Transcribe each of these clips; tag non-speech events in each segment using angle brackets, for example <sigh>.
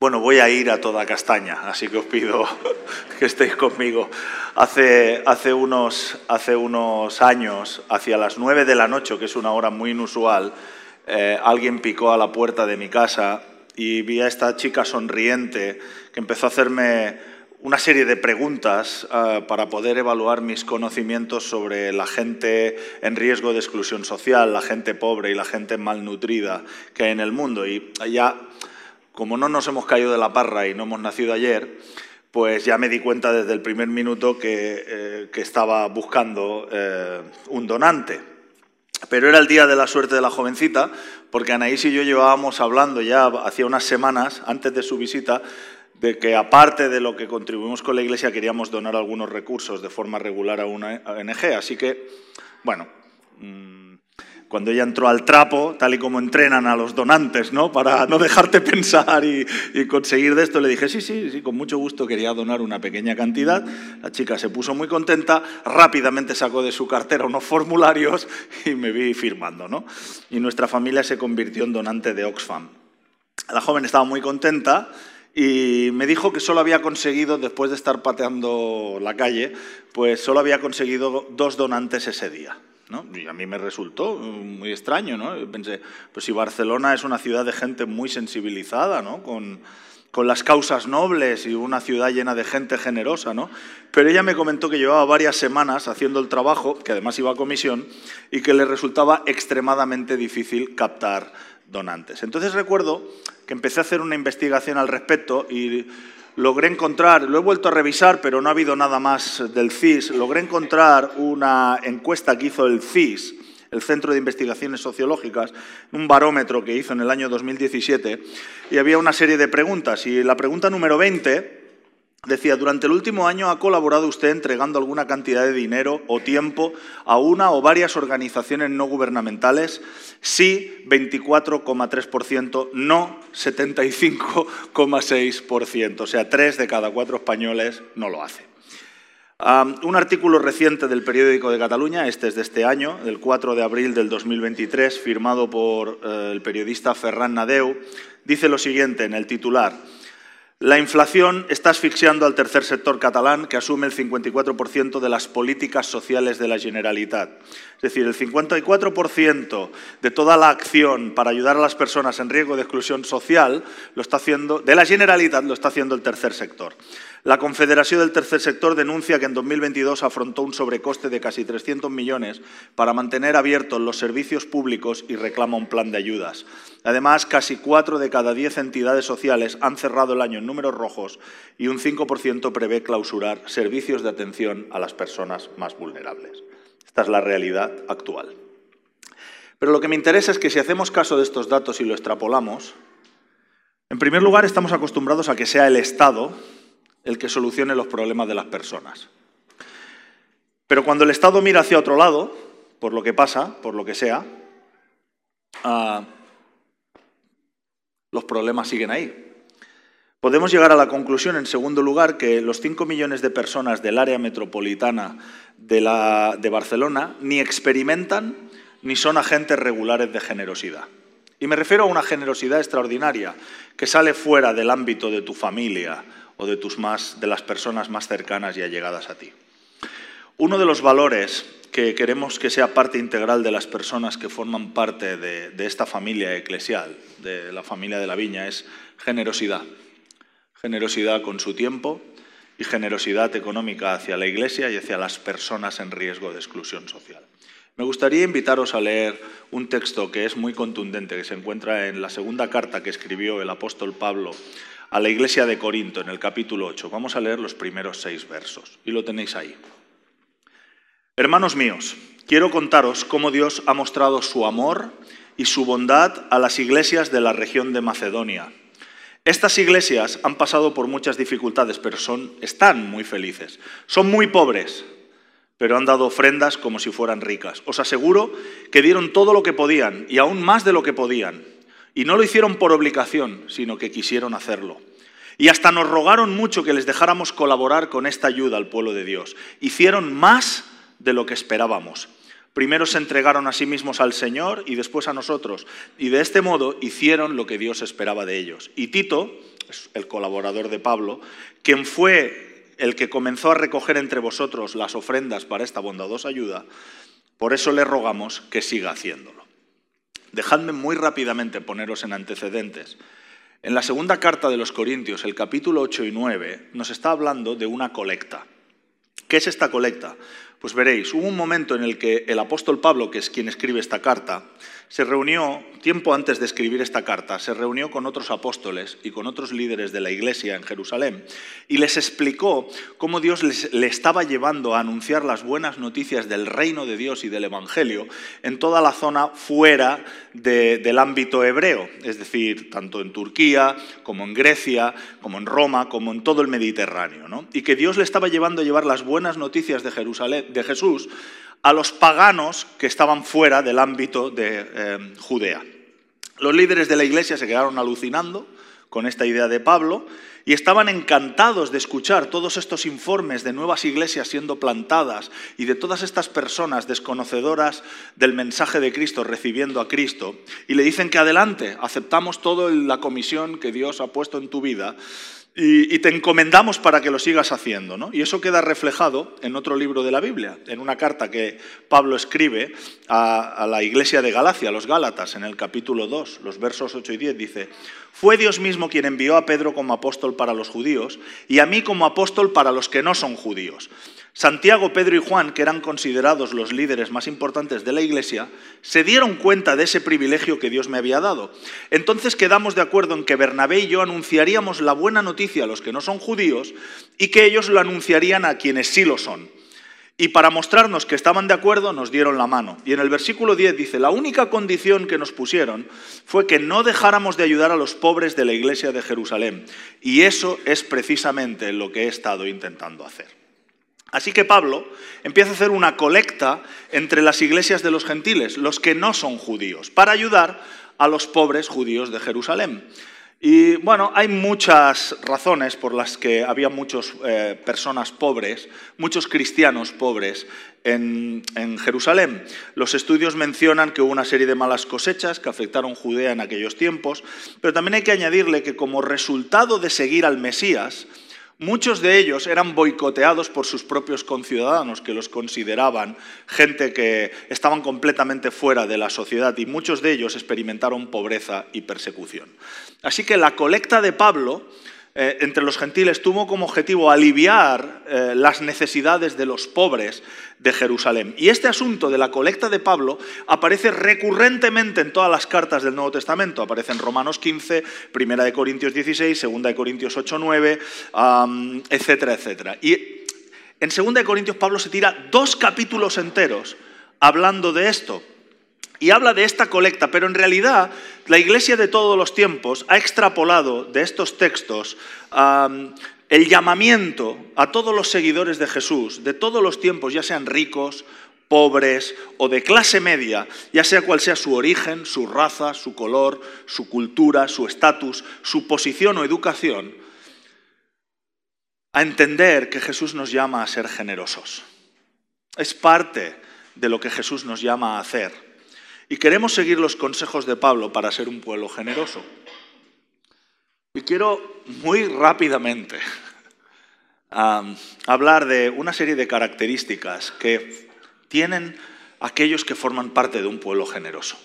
Bueno, voy a ir a toda castaña, así que os pido <laughs> que estéis conmigo. Hace, hace, unos, hace unos años, hacia las nueve de la noche, que es una hora muy inusual, eh, alguien picó a la puerta de mi casa y vi a esta chica sonriente que empezó a hacerme una serie de preguntas eh, para poder evaluar mis conocimientos sobre la gente en riesgo de exclusión social, la gente pobre y la gente malnutrida que hay en el mundo. Y ya como no nos hemos caído de la parra y no hemos nacido ayer, pues ya me di cuenta desde el primer minuto que, eh, estaba buscando eh, un donante. Pero era el día de la suerte de la jovencita, porque Anaís y yo llevábamos hablando ya hacía unas semanas, antes de su visita, de que aparte de lo que contribuimos con la Iglesia, queríamos donar algunos recursos de forma regular a una ONG. Así que, bueno, mm, cuando ella entró al trapo, tal y como entrenan a los donantes, ¿no? Para no dejarte <laughs> pensar y, conseguir de esto, le dije, sí, sí, sí, con mucho gusto quería donar una pequeña cantidad. La chica se puso muy contenta, rápidamente sacó de su cartera unos formularios <laughs> y me vi firmando, ¿no? Y nuestra familia se convirtió en donante de Oxfam. La joven estaba muy contenta y me dijo que solo había conseguido, después de estar pateando la calle, pues solo había conseguido dos donantes ese día. Y a mí me resultó muy extraño, ¿no? pensé, pues si Barcelona es una ciudad de gente muy sensibilizada, ¿no? Con, con las causas nobles y una ciudad llena de gente generosa, ¿no? Pero ella me comentó que llevaba varias semanas haciendo el trabajo, que además iba a comisión, y que le resultaba extremadamente difícil captar donantes. Entonces recuerdo que empecé a hacer una investigación al respecto y logré encontrar, lo he vuelto a revisar, pero no ha habido nada más del CIS, logré encontrar una encuesta que hizo el CIS, el Centro de Investigaciones Sociológicas, un barómetro que hizo en el año 2017, y había una serie de preguntas. Y la pregunta número 20 Decía, durante el último año ha colaborado usted entregando alguna cantidad de dinero o tiempo a una o varias organizaciones no gubernamentales. Sí, 24,3%, no 75,6%. O sea, tres de cada cuatro españoles no lo hace. un artículo reciente del periódico de Cataluña, este es de este año, del 4 de abril del 2023, firmado por eh, el periodista Ferran Nadeu, dice lo siguiente en el titular. La inflación está asfixiando al tercer sector catalán, que asume el 54% de las políticas sociales de la Generalitat. Es decir, el 54% de toda la acción para ayudar a las personas en riesgo de exclusión social lo está haciendo, de la Generalitat lo está haciendo el tercer sector. La Confederación del Tercer Sector denuncia que en 2022 afrontó un sobrecoste de casi 300 millones para mantener abiertos los servicios públicos y reclama un plan de ayudas. Además, casi cuatro de cada diez entidades sociales han cerrado el año en números rojos y un 5% prevé clausurar servicios de atención a las personas más vulnerables. Esta es la realidad actual. Pero lo que me interesa es que si hacemos caso de estos datos y lo extrapolamos, en primer lugar estamos acostumbrados a que sea el Estado el que solucione los problemas de las personas. Pero cuando el Estado mira hacia otro lado, por lo que pasa, por lo que sea, ah, los problemas siguen ahí. Podemos llegar a la conclusión, en segundo lugar, que los 5 millones de personas del área metropolitana de, de Barcelona ni experimentan ni son agentes regulares de generosidad. Y me refiero a una generosidad extraordinaria que sale fuera del ámbito de tu familia o de, tus más, de las personas más cercanas y allegadas a ti. Uno de los valores que queremos que sea parte integral de las personas que forman parte de, esta familia eclesial, de la familia de la viña, es generosidad. Generosidad con su tiempo y generosidad económica hacia la Iglesia y hacia las personas en riesgo de exclusión social. Me gustaría invitaros a leer un texto que es muy contundente, que se encuentra en la segunda carta que escribió el apóstol Pablo a la iglesia de Corinto, en el capítulo 8. Vamos a leer los primeros seis versos, y lo tenéis ahí. Hermanos míos, quiero contaros cómo Dios ha mostrado su amor y su bondad a las iglesias de la región de Macedonia. Estas iglesias han pasado por muchas dificultades, pero son, están muy felices. Son muy pobres, pero han dado ofrendas como si fueran ricas. Os aseguro que dieron todo lo que podían y aún más de lo que podían. Y no lo hicieron por obligación, sino que quisieron hacerlo. Y hasta nos rogaron mucho que les dejáramos colaborar con esta ayuda al pueblo de Dios. Hicieron más de lo que esperábamos. Primero se entregaron a sí mismos al Señor y después a nosotros. Y de este modo hicieron lo que Dios esperaba de ellos. Y Tito, el colaborador de Pablo, quien fue el que comenzó a recoger entre vosotros las ofrendas para esta bondadosa ayuda, por eso le rogamos que siga haciéndolo. Dejadme muy rápidamente poneros en antecedentes. En la segunda carta de los Corintios, el capítulo 8 y 9, nos está hablando de una colecta. ¿Qué es esta colecta? Pues veréis, hubo un momento en el que el apóstol Pablo, que es quien escribe esta carta, se reunió, tiempo antes de escribir esta carta, se reunió con otros apóstoles y con otros líderes de la iglesia en Jerusalén y les explicó cómo Dios le estaba llevando a anunciar las buenas noticias del reino de Dios y del Evangelio en toda la zona fuera del ámbito hebreo, es decir, tanto en Turquía como en Grecia, como en Roma, como en todo el Mediterráneo. Y que Dios le estaba llevando a llevar las buenas noticias de, Jerusalén, de Jesús a los paganos que estaban fuera del ámbito de eh, Judea. Los líderes de la iglesia se quedaron alucinando con esta idea de Pablo y estaban encantados de escuchar todos estos informes de nuevas iglesias siendo plantadas y de todas estas personas desconocedoras del mensaje de Cristo recibiendo a Cristo y le dicen que adelante, aceptamos toda la comisión que Dios ha puesto en tu vida y, te encomendamos para que lo sigas haciendo. ¿no? Y eso queda reflejado en otro libro de la Biblia, en una carta que Pablo escribe a, la iglesia de Galacia, a los Gálatas, en el capítulo 2, los versos 8 y 10, dice, fue Dios mismo quien envió a Pedro como apóstol para los judíos y a mí como apóstol para los que no son judíos Santiago, Pedro y Juan, que eran considerados los líderes más importantes de la Iglesia, se dieron cuenta de ese privilegio que Dios me había dado. Entonces quedamos de acuerdo en que Bernabé y yo anunciaríamos la buena noticia a los que no son judíos y que ellos lo anunciarían a quienes sí lo son. Y para mostrarnos que estaban de acuerdo, nos dieron la mano. Y en el versículo 10 dice, la única condición que nos pusieron fue que no dejáramos de ayudar a los pobres de la iglesia de Jerusalén. Y eso es precisamente lo que he estado intentando hacer. Así que Pablo empieza a hacer una colecta entre las iglesias de los gentiles, los que no son judíos, para ayudar a los pobres judíos de Jerusalén. Y bueno, hay muchas razones por las que había muchas eh, personas pobres, muchos cristianos pobres en, en, Jerusalén. Los estudios mencionan que hubo una serie de malas cosechas que afectaron Judea en aquellos tiempos, pero también hay que añadirle que como resultado de seguir al Mesías, Muchos de ellos eran boicoteados por sus propios conciudadanos, que los consideraban gente que estaban completamente fuera de la sociedad y muchos de ellos experimentaron pobreza y persecución. Así que la colecta de Pablo eh, entre los gentiles tuvo como objetivo aliviar eh, las necesidades de los pobres de Jerusalén. Y este asunto de la colecta de Pablo aparece recurrentemente en todas las cartas del Nuevo Testamento. Aparece en Romanos 15, Primera de Corintios 16, Segunda de Corintios 8, 9, etcétera, etcétera. Y en Segunda de Corintios Pablo se tira dos capítulos enteros hablando de esto y habla de esta colecta, pero en realidad la Iglesia de todos los tiempos ha extrapolado de estos textos el llamamiento a todos los seguidores de Jesús, de todos los tiempos, ya sean ricos, pobres o de clase media, ya sea cual sea su origen, su raza, su color, su cultura, su estatus, su posición o educación, a entender que Jesús nos llama a ser generosos. Es parte de lo que Jesús nos llama a hacer. Y queremos seguir los consejos de Pablo para ser un pueblo generoso. Y quiero muy rápidamente <laughs> hablar de una serie de características que tienen aquellos que forman parte de un pueblo generoso.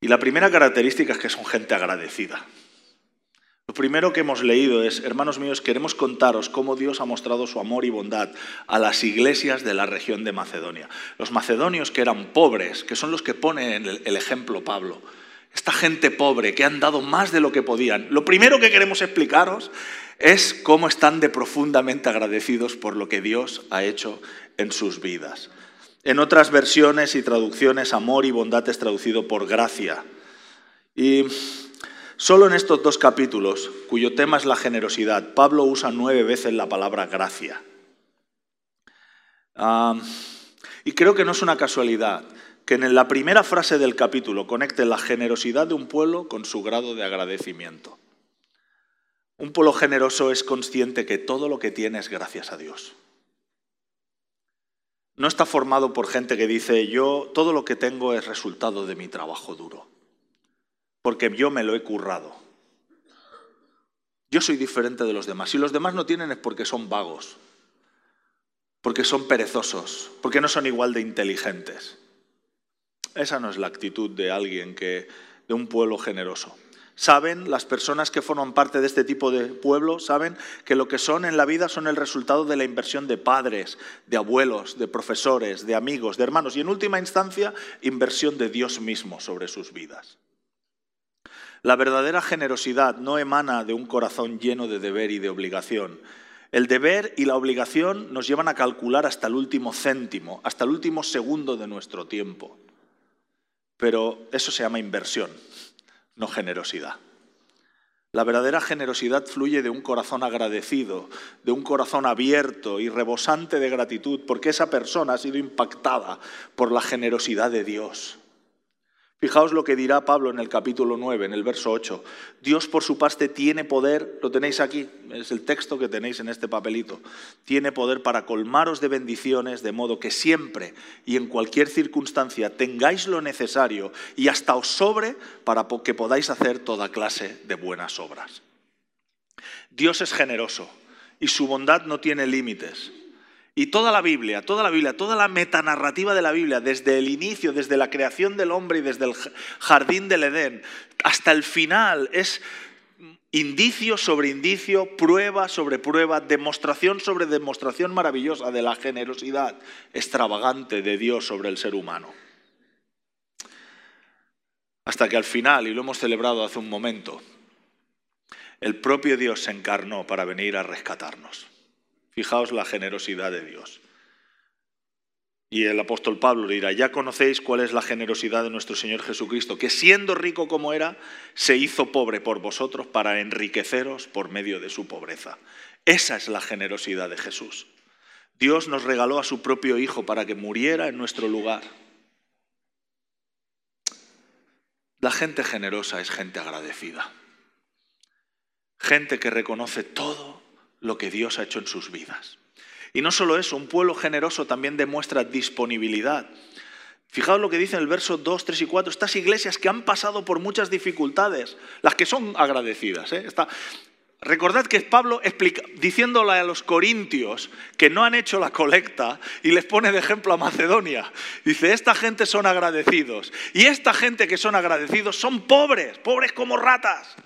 Y la primera característica es que son gente agradecida. Lo primero que hemos leído es, hermanos míos, queremos contaros cómo Dios ha mostrado su amor y bondad a las iglesias de la región de Macedonia. Los macedonios que eran pobres, que son los que pone el, ejemplo Pablo, esta gente pobre que han dado más de lo que podían. Lo primero que queremos explicaros es cómo están de profundamente agradecidos por lo que Dios ha hecho en sus vidas. En otras versiones y traducciones, amor y bondad es traducido por gracia. Y Solo en estos dos capítulos, cuyo tema es la generosidad, Pablo usa nueve veces la palabra gracia. y creo que no es una casualidad que en la primera frase del capítulo conecte la generosidad de un pueblo con su grado de agradecimiento. Un pueblo generoso es consciente que todo lo que tiene es gracias a Dios. No está formado por gente que dice, yo todo lo que tengo es resultado de mi trabajo duro porque yo me lo he currado. Yo soy diferente de los demás. Si los demás no tienen es porque son vagos, porque son perezosos, porque no son igual de inteligentes. Esa no es la actitud de alguien que de un pueblo generoso. Saben, las personas que forman parte de este tipo de pueblo, saben que lo que son en la vida son el resultado de la inversión de padres, de abuelos, de profesores, de amigos, de hermanos y en última instancia, inversión de Dios mismo sobre sus vidas. La verdadera generosidad no emana de un corazón lleno de deber y de obligación. El deber y la obligación nos llevan a calcular hasta el último céntimo, hasta el último segundo de nuestro tiempo. Pero eso se llama inversión, no generosidad. La verdadera generosidad fluye de un corazón agradecido, de un corazón abierto y rebosante de gratitud, porque esa persona ha sido impactada por la generosidad de Dios. Fijaos lo que dirá Pablo en el capítulo 9, en el verso 8. Dios por su parte tiene poder, lo tenéis aquí, es el texto que tenéis en este papelito, tiene poder para colmaros de bendiciones, de modo que siempre y en cualquier circunstancia tengáis lo necesario y hasta os sobre para que podáis hacer toda clase de buenas obras. Dios es generoso y su bondad no tiene límites. Y toda la Biblia, toda la Biblia, toda la metanarrativa de la Biblia, desde el inicio, desde la creación del hombre y desde el jardín del Edén, hasta el final, es indicio sobre indicio, prueba sobre prueba, demostración sobre demostración maravillosa de la generosidad extravagante de Dios sobre el ser humano. Hasta que al final, y lo hemos celebrado hace un momento, el propio Dios se encarnó para venir a rescatarnos. Fijaos la generosidad de Dios. Y el apóstol Pablo dirá, ya conocéis cuál es la generosidad de nuestro Señor Jesucristo, que siendo rico como era, se hizo pobre por vosotros para enriqueceros por medio de su pobreza. Esa es la generosidad de Jesús. Dios nos regaló a su propio Hijo para que muriera en nuestro lugar. La gente generosa es gente agradecida. Gente que reconoce todo lo que Dios ha hecho en sus vidas. Y no solo eso, un pueblo generoso también demuestra disponibilidad. Fijaos lo que dice en el verso 2, 3 y 4, estas iglesias que han pasado por muchas dificultades, las que son agradecidas. ¿eh? Recordad que Pablo explica, diciéndole a los corintios que no han hecho la colecta y les pone de ejemplo a Macedonia. Dice, esta gente son agradecidos. Y esta gente que son agradecidos son pobres, pobres como ratas.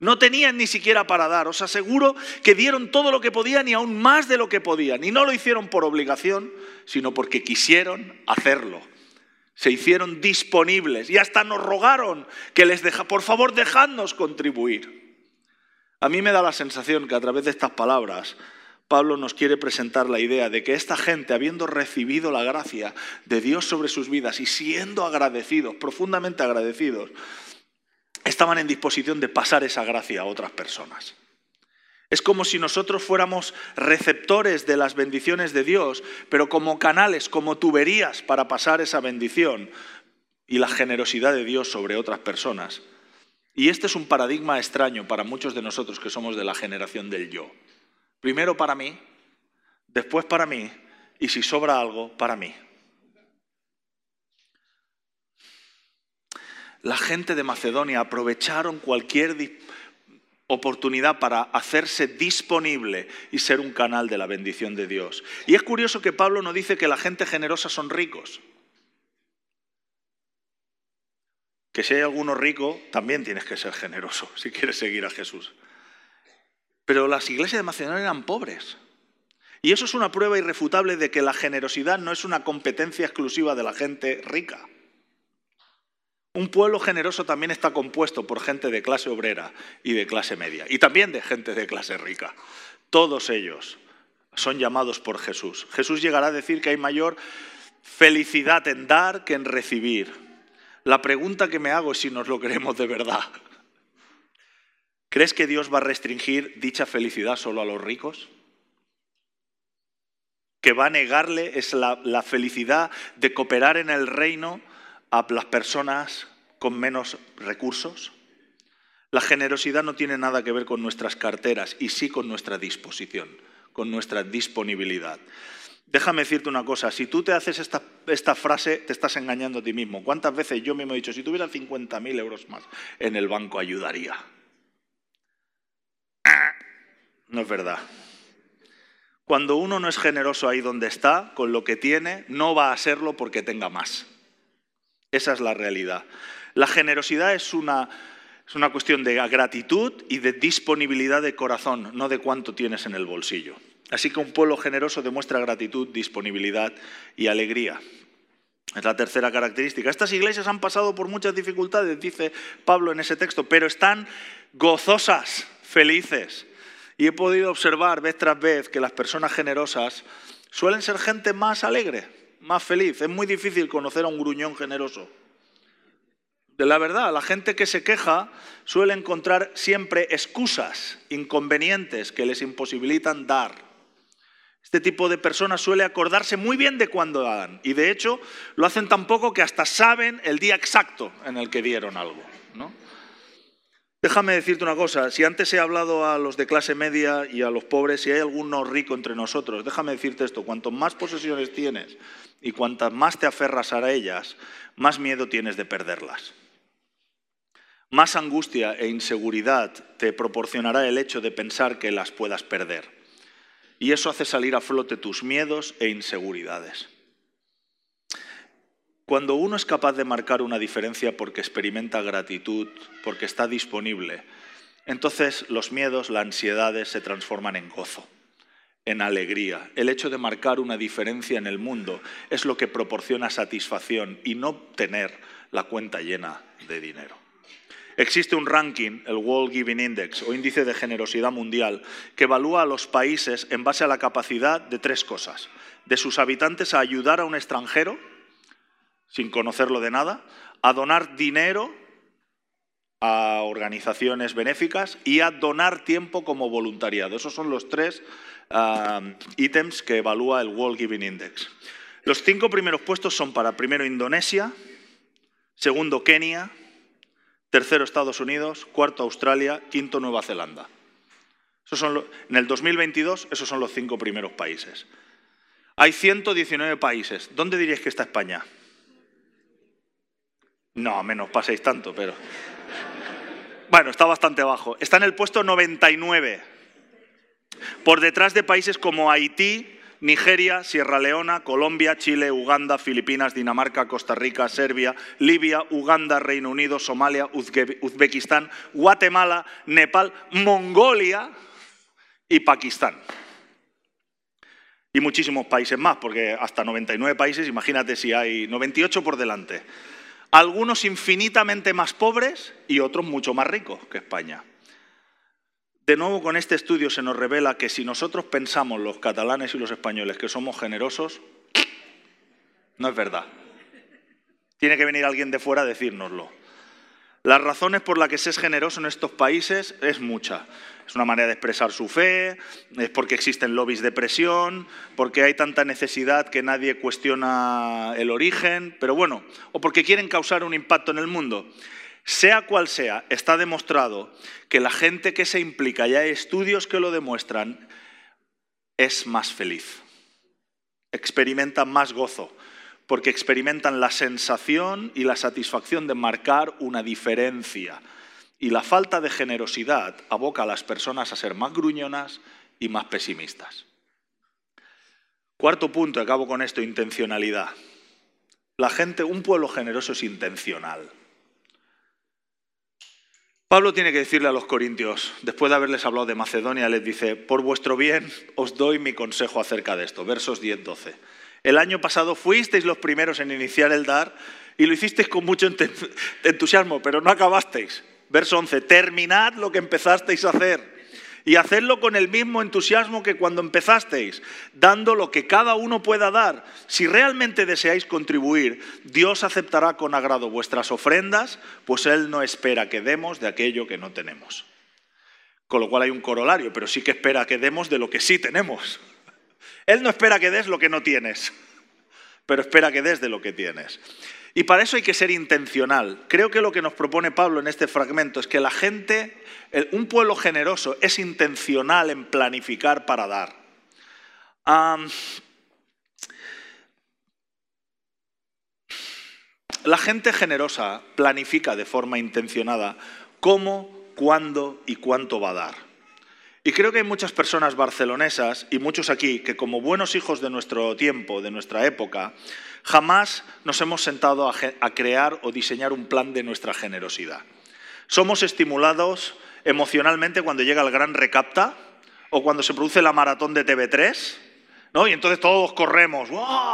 No tenían ni siquiera para dar. Os aseguro que dieron todo lo que podían y aún más de lo que podían. Y no lo hicieron por obligación, sino porque quisieron hacerlo. Se hicieron disponibles y hasta nos rogaron que les deja, por favor, dejadnos contribuir. A mí me da la sensación que a través de estas palabras Pablo nos quiere presentar la idea de que esta gente, habiendo recibido la gracia de Dios sobre sus vidas y siendo agradecidos, profundamente agradecidos, estaban en disposición de pasar esa gracia a otras personas. Es como si nosotros fuéramos receptores de las bendiciones de Dios, pero como canales, como tuberías para pasar esa bendición y la generosidad de Dios sobre otras personas. Y este es un paradigma extraño para muchos de nosotros que somos de la generación del yo. Primero para mí, después para mí, y si sobra algo, para mí. La gente de Macedonia aprovecharon cualquier oportunidad para hacerse disponible y ser un canal de la bendición de Dios. Y es curioso que Pablo no dice que la gente generosa son ricos. Que si hay alguno rico, también tienes que ser generoso <laughs> si quieres seguir a Jesús. Pero las iglesias de Macedonia eran pobres. Y eso es una prueba irrefutable de que la generosidad no es una competencia exclusiva de la gente rica. Un pueblo generoso también está compuesto por gente de clase obrera y de clase media, y también de gente de clase rica. Todos ellos son llamados por Jesús. Jesús llegará a decir que hay mayor felicidad en dar que en recibir. La pregunta que me hago es si nos lo queremos de verdad. ¿Crees que Dios va a restringir dicha felicidad solo a los ricos? ¿Que va a negarle es la, la felicidad de cooperar en el reino a las personas con menos recursos? La generosidad no tiene nada que ver con nuestras carteras y sí con nuestra disposición, con nuestra disponibilidad. Déjame decirte una cosa, si tú te haces esta, frase, te estás engañando a ti mismo. ¿Cuántas veces yo mismo he dicho, si tuviera 50.000 euros más en el banco ayudaría? No es verdad. Cuando uno no es generoso ahí donde está, con lo que tiene, no va a serlo porque tenga más. Esa es la realidad. La generosidad es una, es una cuestión de gratitud y de disponibilidad de corazón, no de cuánto tienes en el bolsillo. Así que un pueblo generoso demuestra gratitud, disponibilidad y alegría. Es la tercera característica. Estas iglesias han pasado por muchas dificultades, dice Pablo en ese texto, pero están gozosas, felices. Y he podido observar vez tras vez que las personas generosas suelen ser gente más alegre, más feliz. Es muy difícil conocer a un gruñón generoso. De la verdad, la gente que se queja suele encontrar siempre excusas, inconvenientes que les imposibilitan dar. Este tipo de personas suele acordarse muy bien de cuándo dan y de hecho lo hacen tan poco que hasta saben el día exacto en el que dieron algo. Déjame decirte una cosa, si antes he hablado a los de clase media y a los pobres, si hay alguno rico entre nosotros, déjame decirte esto, cuanto más posesiones tienes y cuantas más te aferras a ellas, más miedo tienes de perderlas. Más angustia e inseguridad te proporcionará el hecho de pensar que las puedas perder. Y eso hace salir a flote tus miedos e inseguridades. Cuando uno es capaz de marcar una diferencia porque experimenta gratitud, porque está disponible, entonces los miedos, las ansiedades se transforman en gozo, en alegría. El hecho de marcar una diferencia en el mundo es lo que proporciona satisfacción y no tener la cuenta llena de dinero. Existe un ranking, el World Giving Index o índice de generosidad mundial, que evalúa a los países en base a la capacidad de tres cosas. De sus habitantes a ayudar a un extranjero, sin conocerlo de nada, a donar dinero a organizaciones benéficas y a donar tiempo como voluntariado. Esos son los tres ah, ítems que evalúa el World Giving Index. Los cinco primeros puestos son para primero Indonesia, segundo Kenia, tercero Estados Unidos, cuarto Australia, quinto Nueva Zelanda. son en el 2022 esos son los cinco primeros países. Hay 119 países. ¿Dónde diríais que está España? No, menos paséis tanto, pero... Bueno, está bastante bajo. Está en el puesto 99, por detrás de países como Haití, Nigeria, Sierra Leona, Colombia, Chile, Uganda, Filipinas, Dinamarca, Costa Rica, Serbia, Libia, Uganda, Reino Unido, Somalia, Uzbekistán, Guatemala, Nepal, Mongolia y Pakistán. Y muchísimos países más, porque hasta 99 países, imagínate si hay 98 por delante. Algunos infinitamente más pobres y otros mucho más ricos que España. De nuevo, con este estudio se nos revela que si nosotros pensamos, los catalanes y los españoles, que somos generosos, no es verdad. Tiene que venir alguien de fuera a decírnoslo. Las razones por las que se es generoso en estos países es mucha. Es una manera de expresar su fe, es porque existen lobbies de presión, porque hay tanta necesidad que nadie cuestiona el origen, pero bueno, o porque quieren causar un impacto en el mundo. Sea cual sea, está demostrado que la gente que se implica, y hay estudios que lo demuestran, es más feliz, experimentan más gozo, porque experimentan la sensación y la satisfacción de marcar una diferencia. Y la falta de generosidad aboca a las personas a ser más gruñonas y más pesimistas. Cuarto punto, acabo con esto, intencionalidad. La gente, un pueblo generoso es intencional. Pablo tiene que decirle a los corintios, después de haberles hablado de Macedonia, les dice, por vuestro bien os doy mi consejo acerca de esto, versos 10-12. El año pasado fuisteis los primeros en iniciar el dar y lo hicisteis con mucho entusiasmo, pero no acabasteis. Verso 11, terminad lo que empezasteis a hacer y hacedlo con el mismo entusiasmo que cuando empezasteis, dando lo que cada uno pueda dar. Si realmente deseáis contribuir, Dios aceptará con agrado vuestras ofrendas, pues Él no espera que demos de aquello que no tenemos. Con lo cual hay un corolario, pero sí que espera que demos de lo que sí tenemos. Él no espera que des lo que no tienes, pero espera que des de lo que tienes. Y para eso hay que ser intencional. Creo que lo que nos propone Pablo en este fragmento es que la gente, un pueblo generoso, es intencional en planificar para dar. la gente generosa planifica de forma intencionada cómo, cuándo y cuánto va a dar. Y creo que hay muchas personas barcelonesas y muchos aquí que como buenos hijos de nuestro tiempo, de nuestra época, jamás nos hemos sentado a, crear o diseñar un plan de nuestra generosidad. Somos estimulados emocionalmente cuando llega el gran recapta o cuando se produce la maratón de TV3 ¿no? Y entonces todos corremos,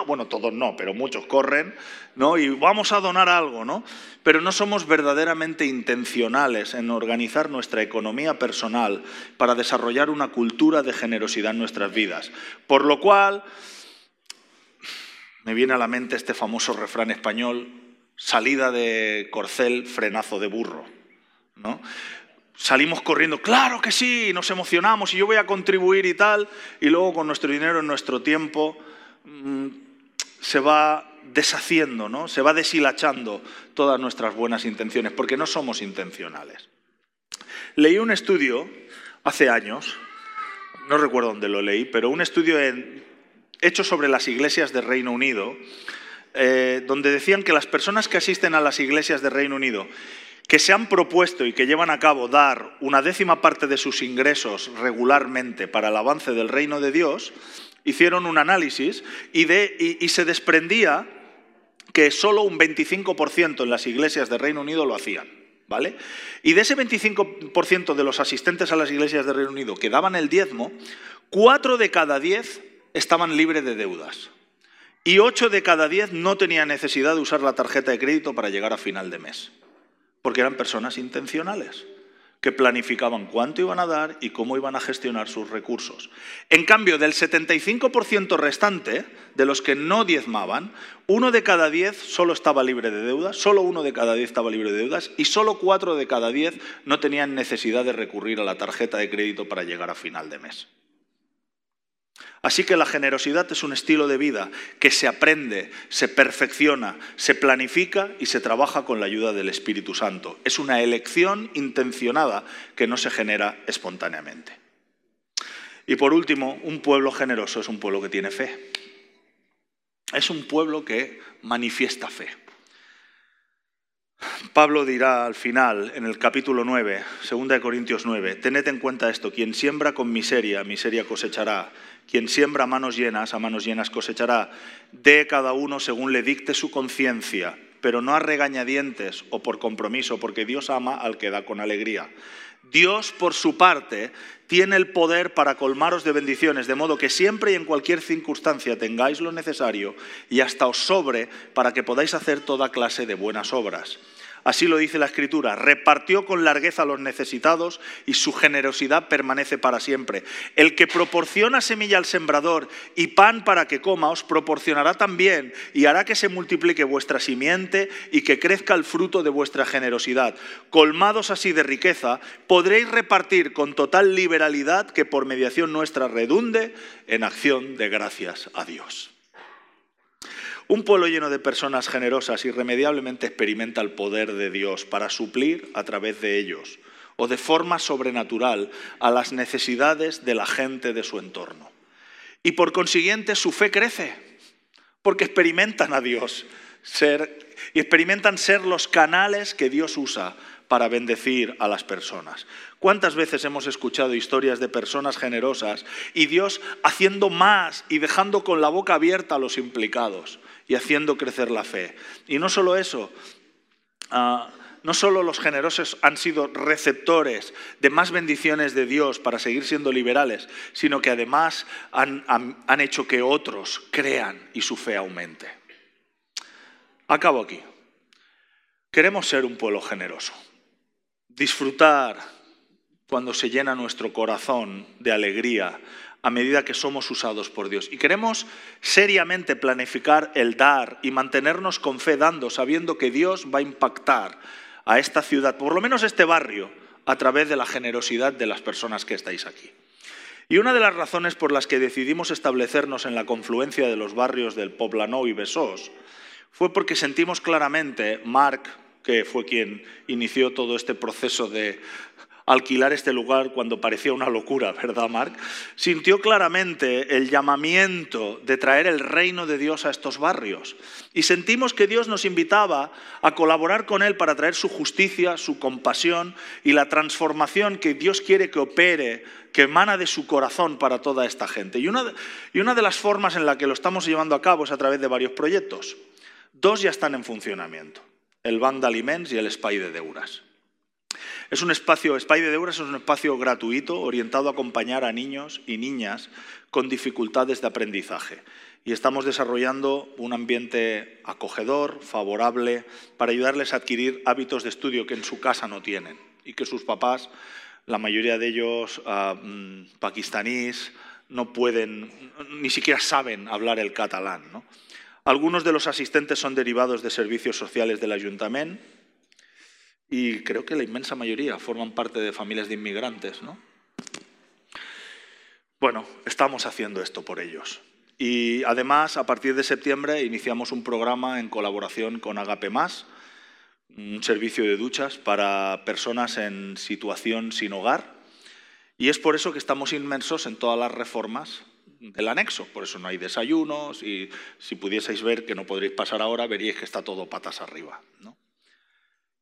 bueno, todos no, pero muchos corren, ¿no? Y vamos a donar algo, ¿no? Pero no somos verdaderamente intencionales en organizar nuestra economía personal para desarrollar una cultura de generosidad en nuestras vidas. Por lo cual, me viene a la mente este famoso refrán español, salida de corcel, frenazo de burro, ¿no? Salimos corriendo, claro que sí, nos emocionamos y yo voy a contribuir y tal, y luego con nuestro dinero, en nuestro tiempo, mm, se va deshaciendo, ¿no? se va deshilachando todas nuestras buenas intenciones, porque no somos intencionales. Leí un estudio hace años, no recuerdo dónde lo leí, pero un estudio hecho sobre las iglesias de Reino Unido, eh, donde decían que las personas que asisten a las iglesias de Reino Unido que se han propuesto y que llevan a cabo dar una décima parte de sus ingresos regularmente para el avance del reino de Dios, hicieron un análisis y, se desprendía que solo un 25% en las iglesias de Reino Unido lo hacían. ¿Vale? Y de ese 25% de los asistentes a las iglesias de Reino Unido que daban el diezmo, 4 de cada 10 estaban libres de deudas. Y 8 de cada 10 no tenían necesidad de usar la tarjeta de crédito para llegar a final de mes porque eran personas intencionales que planificaban cuánto iban a dar y cómo iban a gestionar sus recursos. En cambio, del 75% restante, de los que no diezmaban, uno de cada diez solo estaba libre de deudas, solo uno de cada diez estaba libre de deudas y solo cuatro de cada diez no tenían necesidad de recurrir a la tarjeta de crédito para llegar a final de mes. Así que la generosidad es un estilo de vida que se aprende, se perfecciona, se planifica y se trabaja con la ayuda del Espíritu Santo. Es una elección intencionada que no se genera espontáneamente. Y por último, un pueblo generoso es un pueblo que tiene fe. Es un pueblo que manifiesta fe. Pablo dirá al final, en el capítulo 9, 2 Corintios 9, tened en cuenta esto, quien siembra con miseria, miseria cosechará, quien siembra a manos llenas, a manos llenas cosechará. Dé cada uno según le dicte su conciencia, pero no a regañadientes o por compromiso, porque Dios ama al que da con alegría. Dios, por su parte, tiene el poder para colmaros de bendiciones, de modo que siempre y en cualquier circunstancia tengáis lo necesario y hasta os sobre para que podáis hacer toda clase de buenas obras. Así lo dice la Escritura, repartió con largueza los necesitados y su generosidad permanece para siempre. El que proporciona semilla al sembrador y pan para que coma, os proporcionará también y hará que se multiplique vuestra simiente y que crezca el fruto de vuestra generosidad. Colmados así de riqueza, podréis repartir con total liberalidad que por mediación nuestra redunde en acción de gracias a Dios. Un pueblo lleno de personas generosas irremediablemente experimenta el poder de Dios para suplir a través de ellos o de forma sobrenatural a las necesidades de la gente de su entorno. Y por consiguiente su fe crece, porque experimentan a Dios y experimentan ser los canales que Dios usa para bendecir a las personas. ¿Cuántas veces hemos escuchado historias de personas generosas y Dios haciendo más y dejando con la boca abierta a los implicados? Y haciendo crecer la fe. Y no solo eso, ah, no solo los generosos han sido receptores de más bendiciones de Dios para seguir siendo liberales, sino que además han, han hecho que otros crean y su fe aumente. Acabo aquí. Queremos ser un pueblo generoso, disfrutar cuando se llena nuestro corazón de alegría a medida que somos usados por Dios. Y queremos seriamente planificar el dar y mantenernos con fe dando, sabiendo que Dios va a impactar a esta ciudad, por lo menos este barrio, a través de la generosidad de las personas que estáis aquí. Y una de las razones por las que decidimos establecernos en la confluencia de los barrios del Poblenou y Besós fue porque sentimos claramente, Marc, que fue quien inició todo este proceso de alquilar este lugar cuando parecía una locura, ¿verdad, Mark? Sintió claramente el llamamiento de traer el reino de Dios a estos barrios. Y sentimos que Dios nos invitaba a colaborar con Él para traer su justicia, su compasión y la transformación que Dios quiere que opere, que emana de su corazón para toda esta gente. Y una de, las formas en la que lo estamos llevando a cabo es a través de varios proyectos. Dos ya están en funcionamiento, el Banc y el Spy de Deuras. Es un espacio, Spy de Deuras es un espacio gratuito orientado a acompañar a niños y niñas con dificultades de aprendizaje. Y estamos desarrollando un ambiente acogedor, favorable, para ayudarles a adquirir hábitos de estudio que en su casa no tienen y que sus papás, la mayoría de ellos uh, pakistaníes, no pueden, ni siquiera saben hablar el catalán. ¿no? Algunos de los asistentes son derivados de servicios sociales del ayuntamiento y creo que la inmensa mayoría forman parte de familias de inmigrantes, ¿no? Bueno, estamos haciendo esto por ellos. Y además, a partir de septiembre, iniciamos un programa en colaboración con Agape Más, un servicio de duchas para personas en situación sin hogar. Y es por eso que estamos inmersos en todas las reformas del anexo. Por eso no hay desayunos y si pudieseis ver, que no podréis pasar ahora, veríais que está todo patas arriba. ¿no?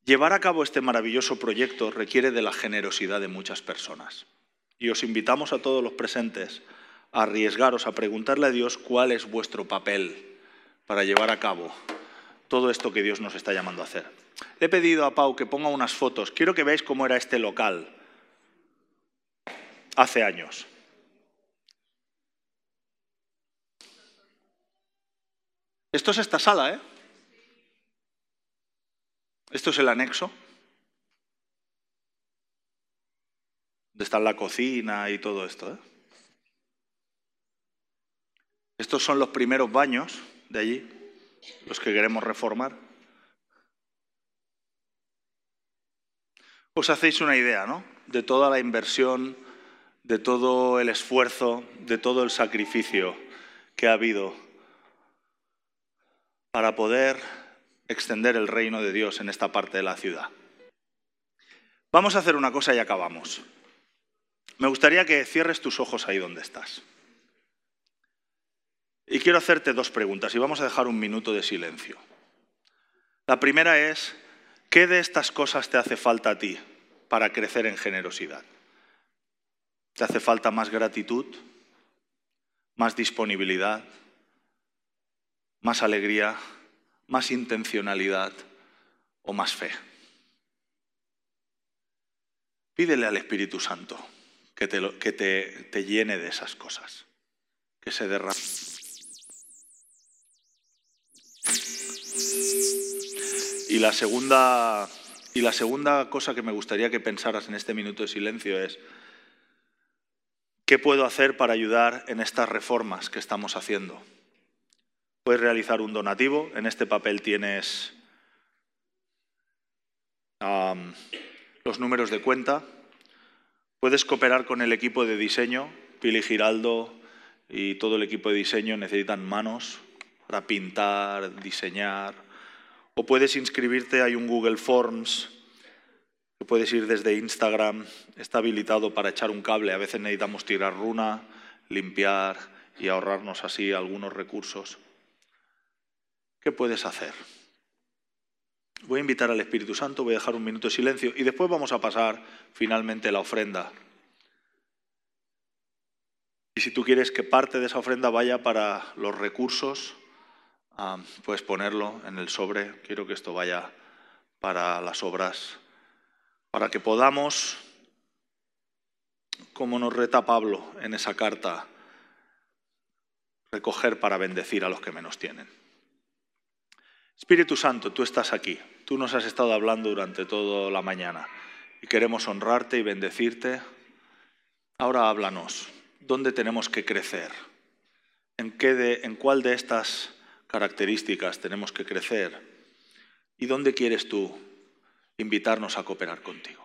Llevar a cabo este maravilloso proyecto requiere de la generosidad de muchas personas. Y os invitamos a todos los presentes a arriesgaros a preguntarle a Dios cuál es vuestro papel para llevar a cabo todo esto que Dios nos está llamando a hacer. He pedido a Pau que ponga unas fotos. Quiero que veáis cómo era este local hace años. Esto es esta sala, ¿eh? Esto es el anexo. Donde está la cocina y todo esto. ¿eh? Estos son los primeros baños de allí, los que queremos reformar. Os hacéis una idea, ¿no? De toda la inversión, de todo el esfuerzo, de todo el sacrificio que ha habido para poder extender el reino de Dios en esta parte de la ciudad. Vamos a hacer una cosa y acabamos. Me gustaría que cierres tus ojos ahí donde estás. Y quiero hacerte dos preguntas y vamos a dejar un minuto de silencio. La primera es, ¿qué de estas cosas te hace falta a ti para crecer en generosidad? ¿Te hace falta más gratitud? ¿Más disponibilidad? ¿Más alegría? Más intencionalidad o más fe. Pídele al Espíritu Santo que te, que te, te llene de esas cosas, que se derrame. Y la segunda y la segunda cosa que me gustaría que pensaras en este minuto de silencio es, ¿qué puedo hacer para ayudar en estas reformas que estamos haciendo? Puedes realizar un donativo. En este papel tienes los números de cuenta. Puedes cooperar con el equipo de diseño. Pili Giraldo y todo el equipo de diseño necesitan manos para pintar, diseñar. O puedes inscribirte, hay un Google Forms, puedes ir desde Instagram, está habilitado para echar un cable. A veces necesitamos tirar runa, limpiar y ahorrarnos así algunos recursos. ¿Qué puedes hacer? Voy a invitar al Espíritu Santo, voy a dejar un minuto de silencio y después vamos a pasar finalmente la ofrenda. Y si tú quieres que parte de esa ofrenda vaya para los recursos, ah, puedes ponerlo en el sobre. Quiero que esto vaya para las obras, para que podamos, como nos reta Pablo en esa carta, recoger para bendecir a los que menos tienen. Espíritu Santo, tú estás aquí, tú nos has estado hablando durante toda la mañana y queremos honrarte y bendecirte. Ahora háblanos, ¿dónde tenemos que crecer? ¿En, qué de, ¿En cuál de estas características tenemos que crecer? ¿Y dónde quieres tú invitarnos a cooperar contigo?